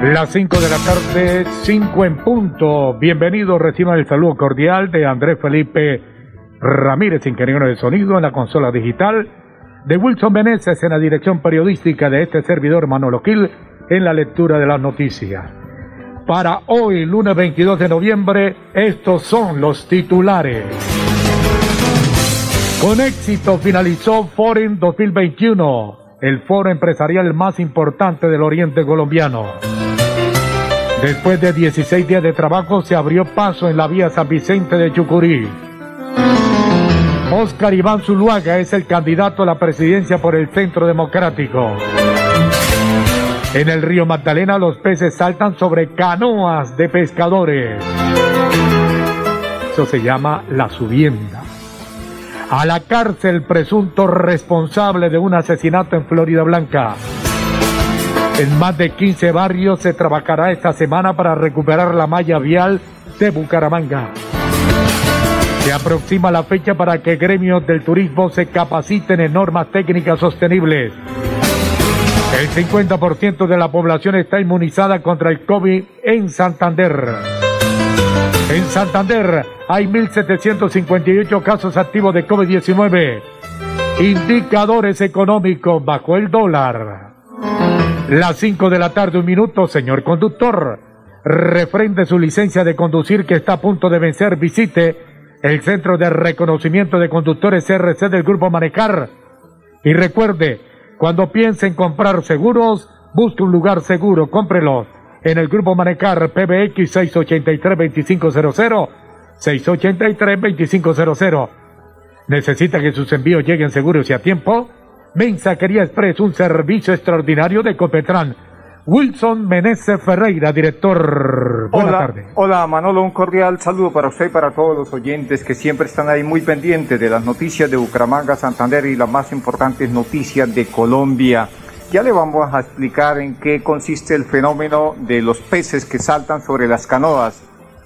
Las 5 de la tarde, 5 en punto. Bienvenidos, reciban el saludo cordial de Andrés Felipe Ramírez, ingeniero de sonido en la consola digital, de Wilson Meneses en la dirección periodística de este servidor Manolo Gil en la lectura de las noticias. Para hoy, lunes 22 de noviembre, estos son los titulares. Con éxito finalizó Foreign 2021, el foro empresarial más importante del oriente colombiano. Después de 16 días de trabajo se abrió paso en la vía San Vicente de Chucurí. Oscar Iván Zuluaga es el candidato a la presidencia por el Centro Democrático. En el río Magdalena los peces saltan sobre canoas de pescadores. Eso se llama la subienda. A la cárcel presunto responsable de un asesinato en Florida Blanca. En más de 15 barrios se trabajará esta semana para recuperar la malla vial de Bucaramanga. Se aproxima la fecha para que gremios del turismo se capaciten en normas técnicas sostenibles. El 50% de la población está inmunizada contra el COVID en Santander. En Santander hay 1.758 casos activos de COVID-19. Indicadores económicos bajo el dólar. Las 5 de la tarde, un minuto, señor conductor. Refrende su licencia de conducir que está a punto de vencer. Visite el Centro de Reconocimiento de Conductores CRC del Grupo Manecar. Y recuerde, cuando piense en comprar seguros, busque un lugar seguro, cómprelo en el Grupo Manecar PBX 683-2500, 683-2500. ¿Necesita que sus envíos lleguen seguros y a tiempo? Mensajería Express, un servicio extraordinario de Copetran. Wilson Meneses Ferreira, director. Buenas hola, tardes. Hola Manolo, un cordial saludo para usted y para todos los oyentes que siempre están ahí muy pendientes de las noticias de Bucaramanga, Santander y las más importantes noticias de Colombia. Ya le vamos a explicar en qué consiste el fenómeno de los peces que saltan sobre las canoas.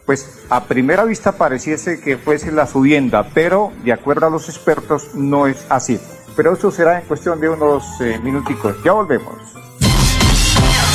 Pues a primera vista pareciese que fuese la subienda, pero de acuerdo a los expertos no es así pero eso será en cuestión de unos eh, minuticos. Ya volvemos.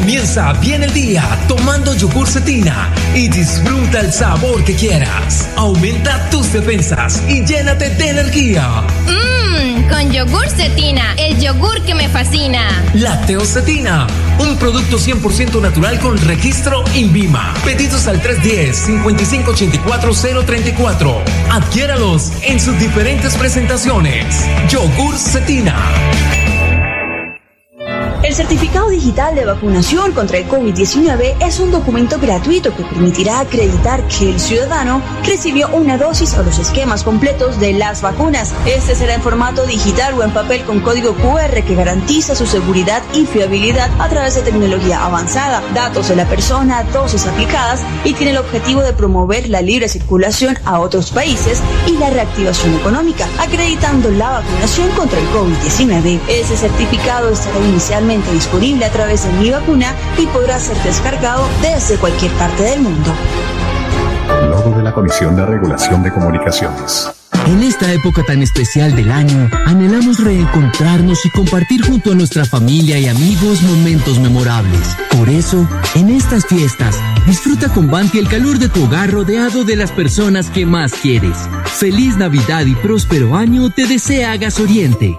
Comienza bien el día tomando yogur cetina y disfruta el sabor que quieras. Aumenta tus defensas y llénate de energía. Mmm, con yogur cetina, el yogur que me fascina. Lácteo cetina, un producto 100% natural con registro INVIMA. Pedidos al 310-5584-034. Adquiéralos en sus diferentes presentaciones. Yogur cetina. El certificado digital de vacunación contra el COVID-19 es un documento gratuito que permitirá acreditar que el ciudadano recibió una dosis o los esquemas completos de las vacunas. Este será en formato digital o en papel con código QR que garantiza su seguridad y fiabilidad a través de tecnología avanzada, datos de la persona, dosis aplicadas y tiene el objetivo de promover la libre circulación a otros países y la reactivación económica, acreditando la vacunación contra el COVID-19. Ese certificado estará inicialmente disponible a través de Mi Vacuna y podrá ser descargado desde cualquier parte del mundo. Logo de la Comisión de Regulación de Comunicaciones. En esta época tan especial del año, anhelamos reencontrarnos y compartir junto a nuestra familia y amigos momentos memorables. Por eso, en estas fiestas, disfruta con Banti el calor de tu hogar rodeado de las personas que más quieres. Feliz Navidad y próspero año te desea Gas Oriente.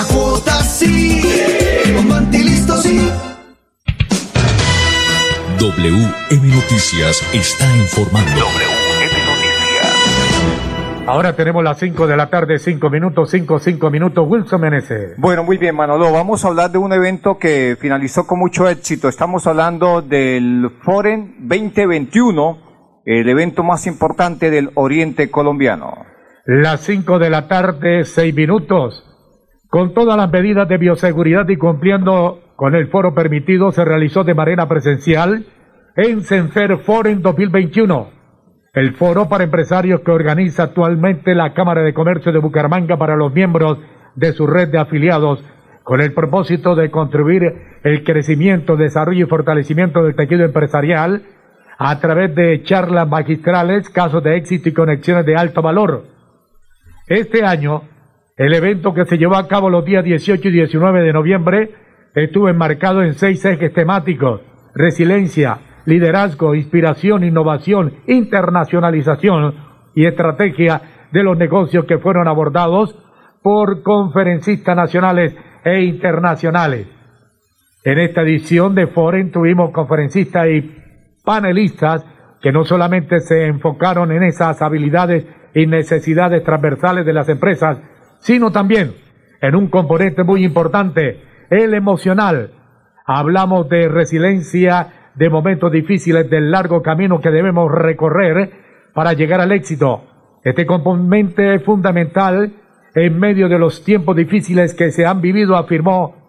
A cuotas sí, con sí. WM Noticias está informando. Ahora tenemos las 5 de la tarde, 5 minutos, 5, 5 minutos. Wilson Menezes. Bueno, muy bien, Manolo. Vamos a hablar de un evento que finalizó con mucho éxito. Estamos hablando del Foren 2021, el evento más importante del Oriente colombiano. Las 5 de la tarde, 6 minutos. Con todas las medidas de bioseguridad y cumpliendo con el foro permitido, se realizó de manera presencial en Senfer Foren 2021 el foro para empresarios que organiza actualmente la Cámara de Comercio de Bucaramanga para los miembros de su red de afiliados, con el propósito de contribuir el crecimiento, desarrollo y fortalecimiento del tejido empresarial a través de charlas magistrales, casos de éxito y conexiones de alto valor. Este año, el evento que se llevó a cabo los días 18 y 19 de noviembre estuvo enmarcado en seis ejes temáticos, resiliencia, liderazgo, inspiración, innovación, internacionalización y estrategia de los negocios que fueron abordados por conferencistas nacionales e internacionales. En esta edición de Foren tuvimos conferencistas y panelistas que no solamente se enfocaron en esas habilidades y necesidades transversales de las empresas, sino también en un componente muy importante, el emocional. Hablamos de resiliencia, de momentos difíciles del largo camino que debemos recorrer para llegar al éxito. Este componente es fundamental en medio de los tiempos difíciles que se han vivido, afirmó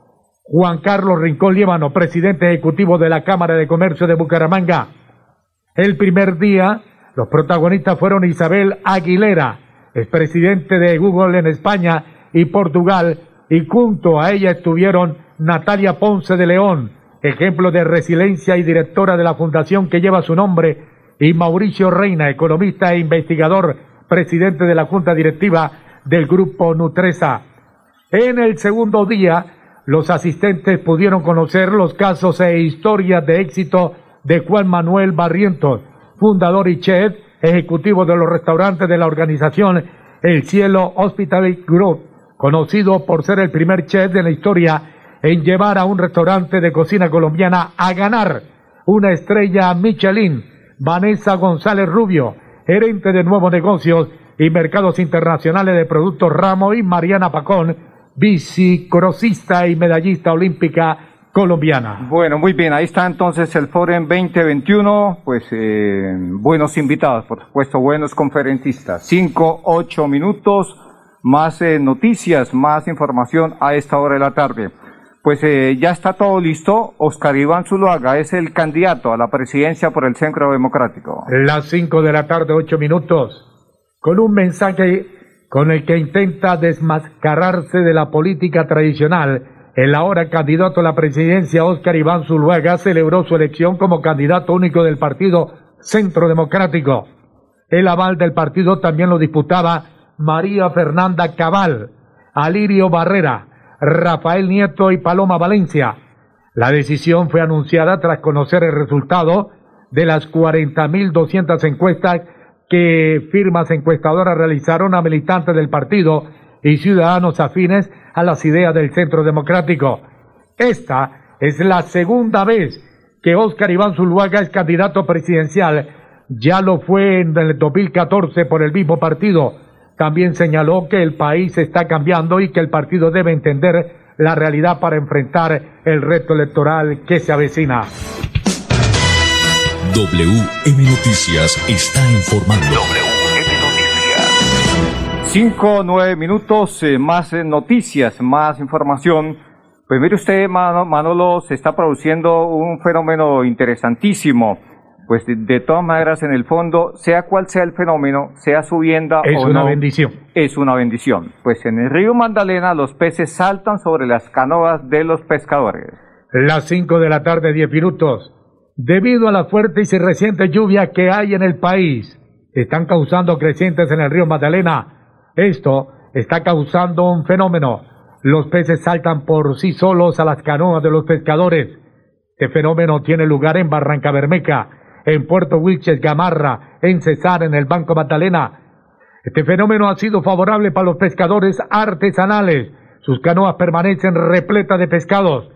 Juan Carlos Rincón Líbano, presidente ejecutivo de la Cámara de Comercio de Bucaramanga. El primer día, los protagonistas fueron Isabel Aguilera, presidente de Google en España y Portugal, y junto a ella estuvieron Natalia Ponce de León, ejemplo de resiliencia y directora de la fundación que lleva su nombre, y Mauricio Reina, economista e investigador, presidente de la junta directiva del grupo Nutresa. En el segundo día, los asistentes pudieron conocer los casos e historias de éxito de Juan Manuel Barrientos, fundador y chef ejecutivo de los restaurantes de la organización El Cielo Hospitality Group, conocido por ser el primer chef de la historia en llevar a un restaurante de cocina colombiana a ganar. Una estrella Michelin, Vanessa González Rubio, gerente de nuevos negocios y mercados internacionales de productos Ramo y Mariana Pacón, bicicrosista y medallista olímpica colombiana. Bueno, muy bien, ahí está entonces el Forum 2021, pues eh, buenos invitados, por supuesto, buenos conferencistas. Cinco, ocho minutos, más eh, noticias, más información a esta hora de la tarde. Pues eh, ya está todo listo. Oscar Iván Zuluaga es el candidato a la presidencia por el Centro Democrático. Las cinco de la tarde, ocho minutos, con un mensaje con el que intenta desmascararse de la política tradicional. El ahora candidato a la presidencia, Oscar Iván Zuluaga, celebró su elección como candidato único del partido Centro Democrático. El aval del partido también lo disputaba María Fernanda Cabal, Alirio Barrera, Rafael Nieto y Paloma Valencia. La decisión fue anunciada tras conocer el resultado de las 40.200 encuestas que firmas encuestadoras realizaron a militantes del partido y ciudadanos afines a las ideas del Centro Democrático. Esta es la segunda vez que Óscar Iván Zuluaga es candidato presidencial. Ya lo fue en el 2014 por el mismo partido también señaló que el país está cambiando y que el partido debe entender la realidad para enfrentar el reto electoral que se avecina. WM Noticias está informando. Cinco, nueve minutos, eh, más eh, noticias, más información. Pues mire usted, Manolo, se está produciendo un fenómeno interesantísimo. Pues de, todas maneras, en el fondo, sea cual sea el fenómeno, sea subiendo es una bendición. Es una bendición. Pues en el río Magdalena los peces saltan sobre las canoas de los pescadores. Las cinco de la tarde, diez minutos. Debido a la fuerte y reciente lluvia que hay en el país, están causando crecientes en el río Magdalena. Esto está causando un fenómeno. Los peces saltan por sí solos a las canoas de los pescadores. Este fenómeno tiene lugar en Barranca Bermeca, en Puerto Wilches Gamarra, en Cesar, en el Banco Magdalena. Este fenómeno ha sido favorable para los pescadores artesanales. Sus canoas permanecen repletas de pescados.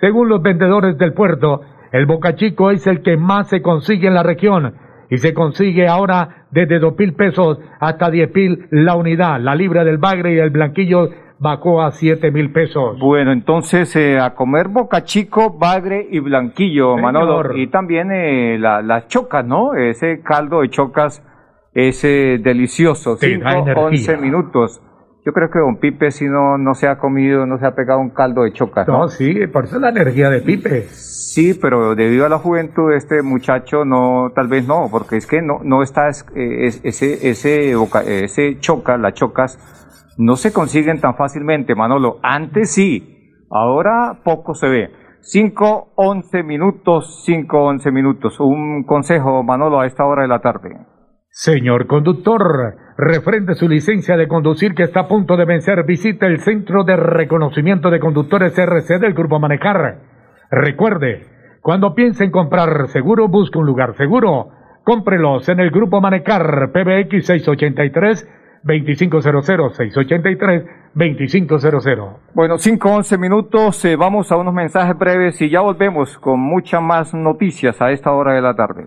Según los vendedores del puerto, el Boca Chico es el que más se consigue en la región y se consigue ahora desde dos mil pesos hasta diez mil la unidad. La libra del bagre y el blanquillo bajó a siete mil pesos. Bueno, entonces eh, a comer boca chico, bagre y blanquillo, Manolo. Y también eh, las chocas, ¿no? Ese caldo de chocas es eh, delicioso. Cinco, once minutos. Yo creo que don Pipe si no, no se ha comido, no se ha pegado un caldo de chocas. No, sí, por eso la energía de Pipe. Sí, pero debido a la juventud de este muchacho, no, tal vez no, porque es que no, no está, ese, ese, ese choca, las chocas, no se consiguen tan fácilmente, Manolo. Antes sí, ahora poco se ve. 5, 11 minutos, 5, 11 minutos. Un consejo, Manolo, a esta hora de la tarde. Señor conductor, refrende su licencia de conducir que está a punto de vencer, visite el Centro de Reconocimiento de Conductores RC del Grupo Manejar. Recuerde, cuando piense en comprar seguro, busque un lugar seguro. Cómprelos en el Grupo Manecar PBX 683 2500 683 2500. Bueno, 5-11 minutos, eh, vamos a unos mensajes breves y ya volvemos con muchas más noticias a esta hora de la tarde.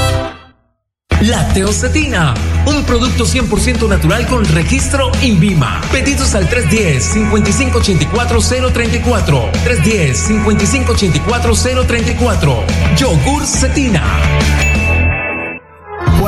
Lacteocetina, un producto 100% natural con registro INVIMA. Pedidos al 310-5584-034. 310-5584-034. Yogur Cetina.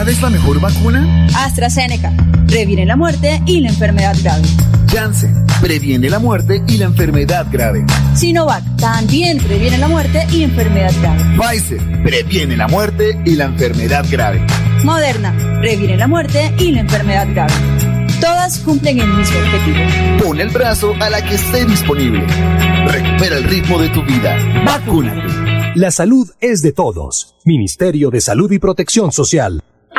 ¿Cuál es la mejor vacuna? AstraZeneca. Previene la muerte y la enfermedad grave. Janssen. Previene la muerte y la enfermedad grave. Sinovac. También previene la muerte y enfermedad grave. Pfizer. Previene la muerte y la enfermedad grave. Moderna, previene la muerte y la enfermedad grave. Todas cumplen el mismo objetivo. Pon el brazo a la que esté disponible. Recupera el ritmo de tu vida. Vacúnate. La salud es de todos. Ministerio de Salud y Protección Social.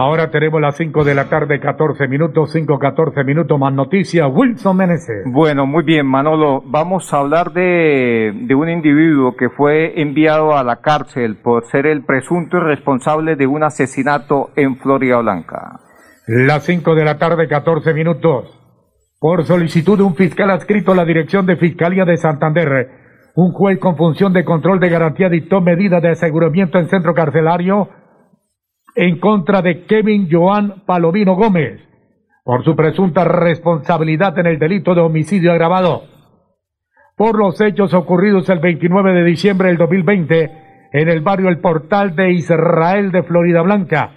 Ahora tenemos las 5 de la tarde, 14 minutos, 5, 14 minutos más noticias. Wilson Meneses. Bueno, muy bien, Manolo. Vamos a hablar de, de un individuo que fue enviado a la cárcel por ser el presunto responsable de un asesinato en Florida Blanca. Las 5 de la tarde, 14 minutos. Por solicitud de un fiscal adscrito a la Dirección de Fiscalía de Santander, un juez con función de control de garantía dictó medida de aseguramiento en centro carcelario en contra de Kevin Joan Palomino Gómez por su presunta responsabilidad en el delito de homicidio agravado. Por los hechos ocurridos el 29 de diciembre del 2020 en el barrio El Portal de Israel de Florida Blanca,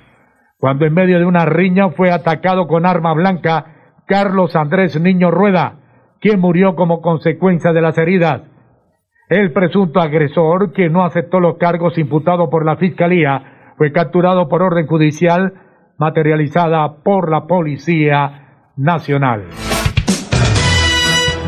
cuando en medio de una riña fue atacado con arma blanca Carlos Andrés Niño Rueda, quien murió como consecuencia de las heridas. El presunto agresor, que no aceptó los cargos imputados por la Fiscalía, fue capturado por orden judicial materializada por la Policía Nacional.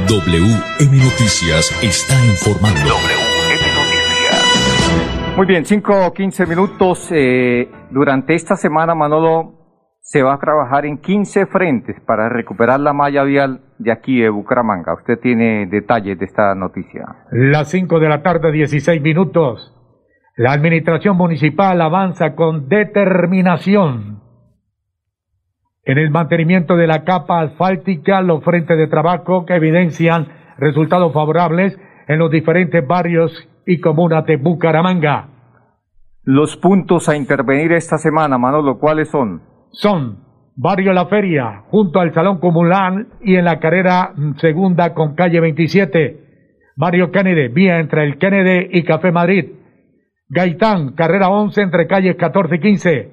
WM Noticias está informando. WM Noticias. Muy bien, 5 o 15 minutos. Eh, durante esta semana, Manolo, se va a trabajar en 15 frentes para recuperar la malla vial de aquí de Bucaramanga. Usted tiene detalles de esta noticia. Las 5 de la tarde, 16 minutos. La administración municipal avanza con determinación en el mantenimiento de la capa asfáltica, los frentes de trabajo que evidencian resultados favorables en los diferentes barrios y comunas de Bucaramanga. Los puntos a intervenir esta semana, Manolo, ¿cuáles son? Son Barrio La Feria, junto al Salón Comunal y en la carrera segunda con calle 27. Barrio Kennedy, vía entre el Kennedy y Café Madrid. Gaitán, carrera 11 entre calles 14 y 15.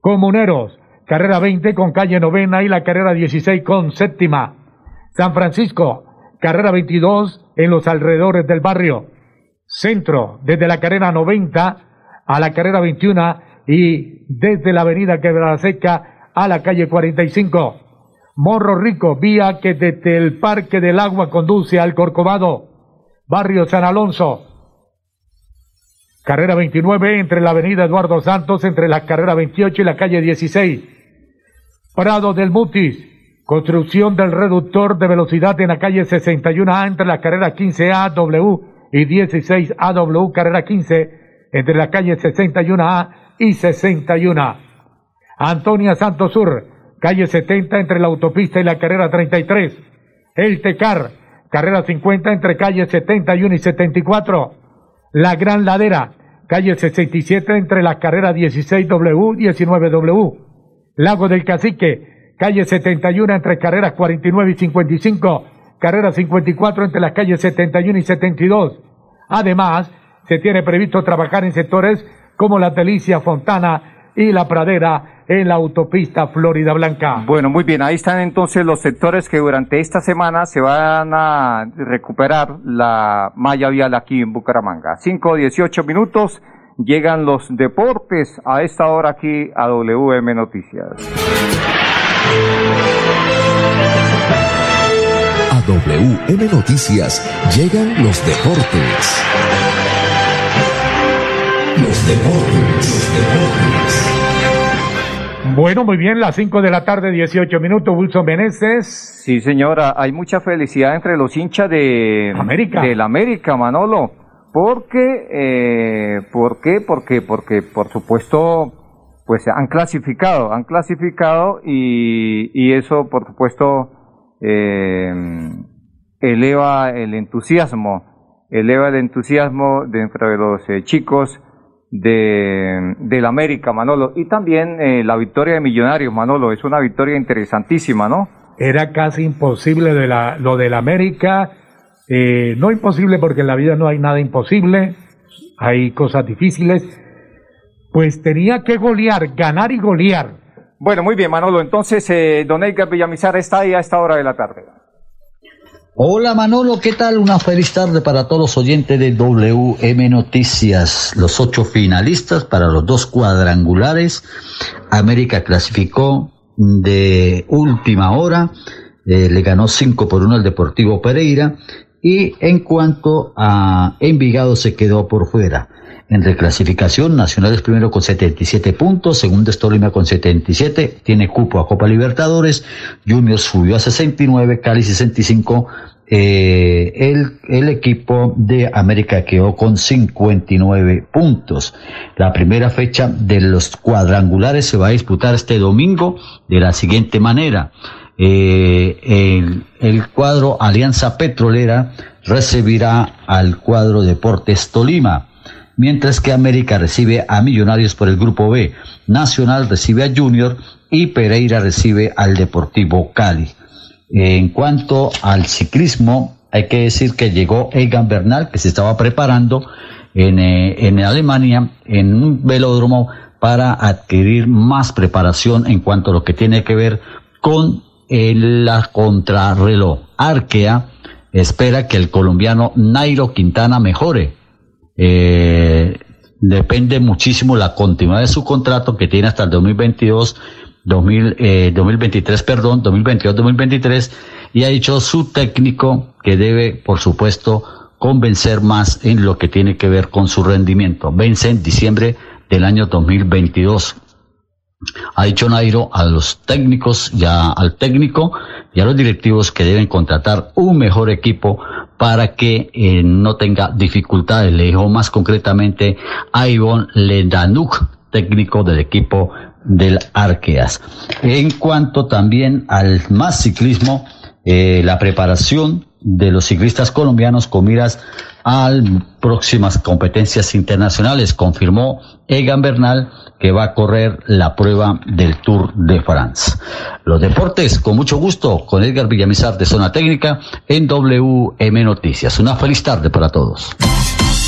Comuneros, carrera 20 con calle novena y la carrera 16 con séptima. San Francisco, carrera 22 en los alrededores del barrio. Centro, desde la carrera 90 a la carrera 21 y desde la avenida Quebrada Seca a la calle 45. Morro Rico, vía que desde el Parque del Agua conduce al Corcovado. Barrio San Alonso, Carrera 29 entre la avenida Eduardo Santos, entre la carrera 28 y la calle 16. Prado del Mutis. Construcción del reductor de velocidad en la calle 61A entre la carrera 15A W y 16AW, carrera 15 entre la calle 61A y 61. Antonia Santos Sur, calle 70 entre la autopista y la carrera 33. El Tecar, carrera 50 entre calle 71 y 74. La Gran Ladera, calle 67 entre la carrera 16W, 19W. Lago del Cacique, calle 71 entre carreras 49 y 55, carrera 54 entre las calles 71 y 72. Además, se tiene previsto trabajar en sectores como la Delicia Fontana y la Pradera en la autopista Florida Blanca. Bueno, muy bien, ahí están entonces los sectores que durante esta semana se van a recuperar la malla vial aquí en Bucaramanga. 5 18 minutos, llegan los deportes a esta hora aquí a WM Noticias. A WM Noticias llegan los deportes. Deportes, deportes. Bueno, muy bien, las 5 de la tarde, 18 minutos, Wilson Meneses. Sí, señora, hay mucha felicidad entre los hinchas de América. Del América, Manolo. Porque, eh, ¿por qué? Porque, porque, por supuesto, pues han clasificado, han clasificado y, y eso, por supuesto, eh, eleva el entusiasmo, eleva el entusiasmo dentro de los eh, chicos de, del América, Manolo. Y también eh, la victoria de Millonarios, Manolo. Es una victoria interesantísima, ¿no? Era casi imposible de la, lo del América. Eh, no imposible porque en la vida no hay nada imposible. Hay cosas difíciles. Pues tenía que golear, ganar y golear. Bueno, muy bien, Manolo. Entonces, eh, Don Edgar Villamizar está ahí a esta hora de la tarde. Hola Manolo, ¿qué tal? Una feliz tarde para todos los oyentes de WM Noticias. Los ocho finalistas para los dos cuadrangulares. América clasificó de última hora, eh, le ganó 5 por 1 al Deportivo Pereira y en cuanto a Envigado se quedó por fuera. en reclasificación. Nacional es primero con 77 puntos, segundo es Tolima con 77, tiene cupo a Copa Libertadores, Junior subió a 69, Cali 65, eh, el, el, equipo de América quedó con 59 puntos. La primera fecha de los cuadrangulares se va a disputar este domingo de la siguiente manera. Eh, el, cuadro Alianza Petrolera recibirá al cuadro Deportes Tolima, mientras que América recibe a Millonarios por el grupo B, Nacional recibe a Junior y Pereira recibe al Deportivo Cali. En cuanto al ciclismo, hay que decir que llegó Egan Bernal, que se estaba preparando en, eh, en Alemania en un velódromo para adquirir más preparación en cuanto a lo que tiene que ver con la contrarreloj. Arkea espera que el colombiano Nairo Quintana mejore. Eh, depende muchísimo la continuidad de su contrato que tiene hasta el 2022 2000, eh, 2023, perdón, 2022-2023, y ha dicho su técnico que debe, por supuesto, convencer más en lo que tiene que ver con su rendimiento. Vence en diciembre del año 2022. Ha dicho Nairo a los técnicos, ya al técnico y a los directivos que deben contratar un mejor equipo para que eh, no tenga dificultades. Le dijo más concretamente a Ivonne Lendanuk, técnico del equipo del Arqueas. En cuanto también al más ciclismo, eh, la preparación de los ciclistas colombianos con miras a próximas competencias internacionales, confirmó Egan Bernal que va a correr la prueba del Tour de France. Los deportes, con mucho gusto, con Edgar Villamizar de Zona Técnica en WM Noticias. Una feliz tarde para todos.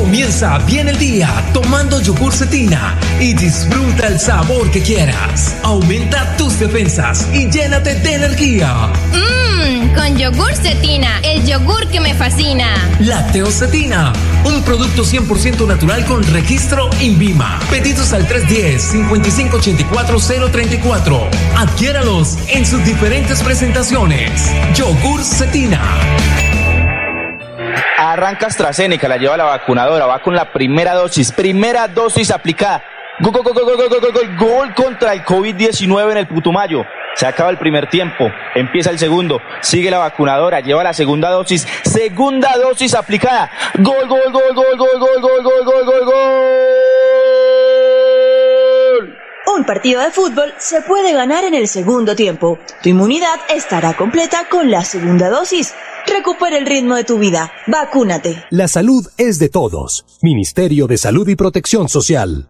Comienza bien el día tomando yogur cetina y disfruta el sabor que quieras. Aumenta tus defensas y llénate de energía. Mmm, con yogur cetina, el yogur que me fascina. Cetina, un producto 100% natural con registro INVIMA. Pedidos al 310-5584-034. Adquiéralos en sus diferentes presentaciones. Yogur cetina. Arranca AstraZeneca, la lleva la vacunadora, va con la primera dosis, primera dosis aplicada. Gol, gol, gol, gol, gol, gol, gol contra el COVID-19 en el Putumayo. Se acaba el primer tiempo, empieza el segundo, sigue la vacunadora, lleva la segunda dosis, segunda dosis aplicada. Gol, gol, gol, gol, gol, gol, gol, gol, gol, gol, gol. Un partido de fútbol se puede ganar en el segundo tiempo. Tu inmunidad estará completa con la segunda dosis. Recupera el ritmo de tu vida. Vacúnate. La salud es de todos. Ministerio de Salud y Protección Social.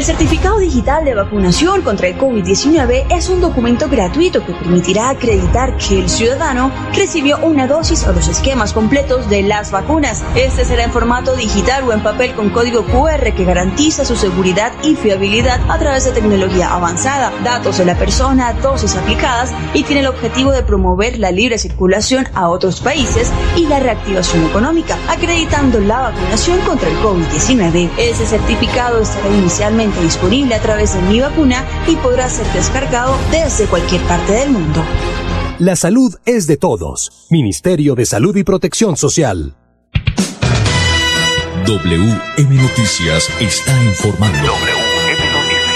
El certificado digital de vacunación contra el COVID-19 es un documento gratuito que permitirá acreditar que el ciudadano recibió una dosis o los esquemas completos de las vacunas. Este será en formato digital o en papel con código QR que garantiza su seguridad y fiabilidad a través de tecnología avanzada, datos de la persona, dosis aplicadas y tiene el objetivo de promover la libre circulación a otros países y la reactivación económica, acreditando la vacunación contra el COVID-19. Ese certificado estará inicialmente disponible a través de Mi Vacuna y podrá ser descargado desde cualquier parte del mundo. La salud es de todos. Ministerio de Salud y Protección Social. WM Noticias está informando. WM Noticias.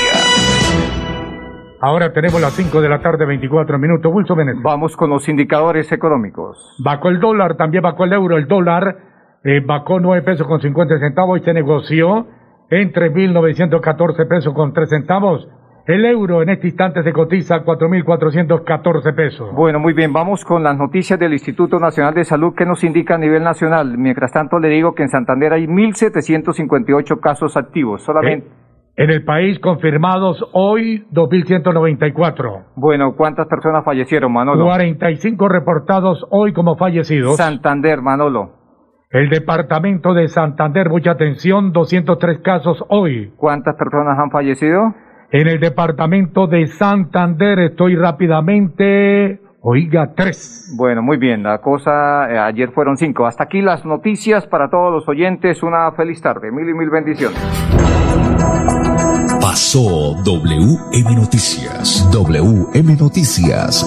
Ahora tenemos las 5 de la tarde, 24 minutos. Wilson Meneses. Vamos con los indicadores económicos. Bajó el dólar, también bajó el euro. El dólar eh, bajó 9 pesos con 50 centavos y se negoció entre 1.914 pesos con 3 centavos. El euro en este instante se cotiza a 4.414 pesos. Bueno, muy bien, vamos con las noticias del Instituto Nacional de Salud que nos indica a nivel nacional. Mientras tanto, le digo que en Santander hay 1.758 casos activos solamente. En el país confirmados hoy 2.194. Bueno, ¿cuántas personas fallecieron, Manolo? 45 reportados hoy como fallecidos. Santander, Manolo. El departamento de Santander, mucha atención, 203 casos hoy. ¿Cuántas personas han fallecido? En el departamento de Santander estoy rápidamente, oiga, tres. Bueno, muy bien, la cosa, eh, ayer fueron cinco. Hasta aquí las noticias para todos los oyentes. Una feliz tarde, mil y mil bendiciones. Pasó WM Noticias. WM Noticias.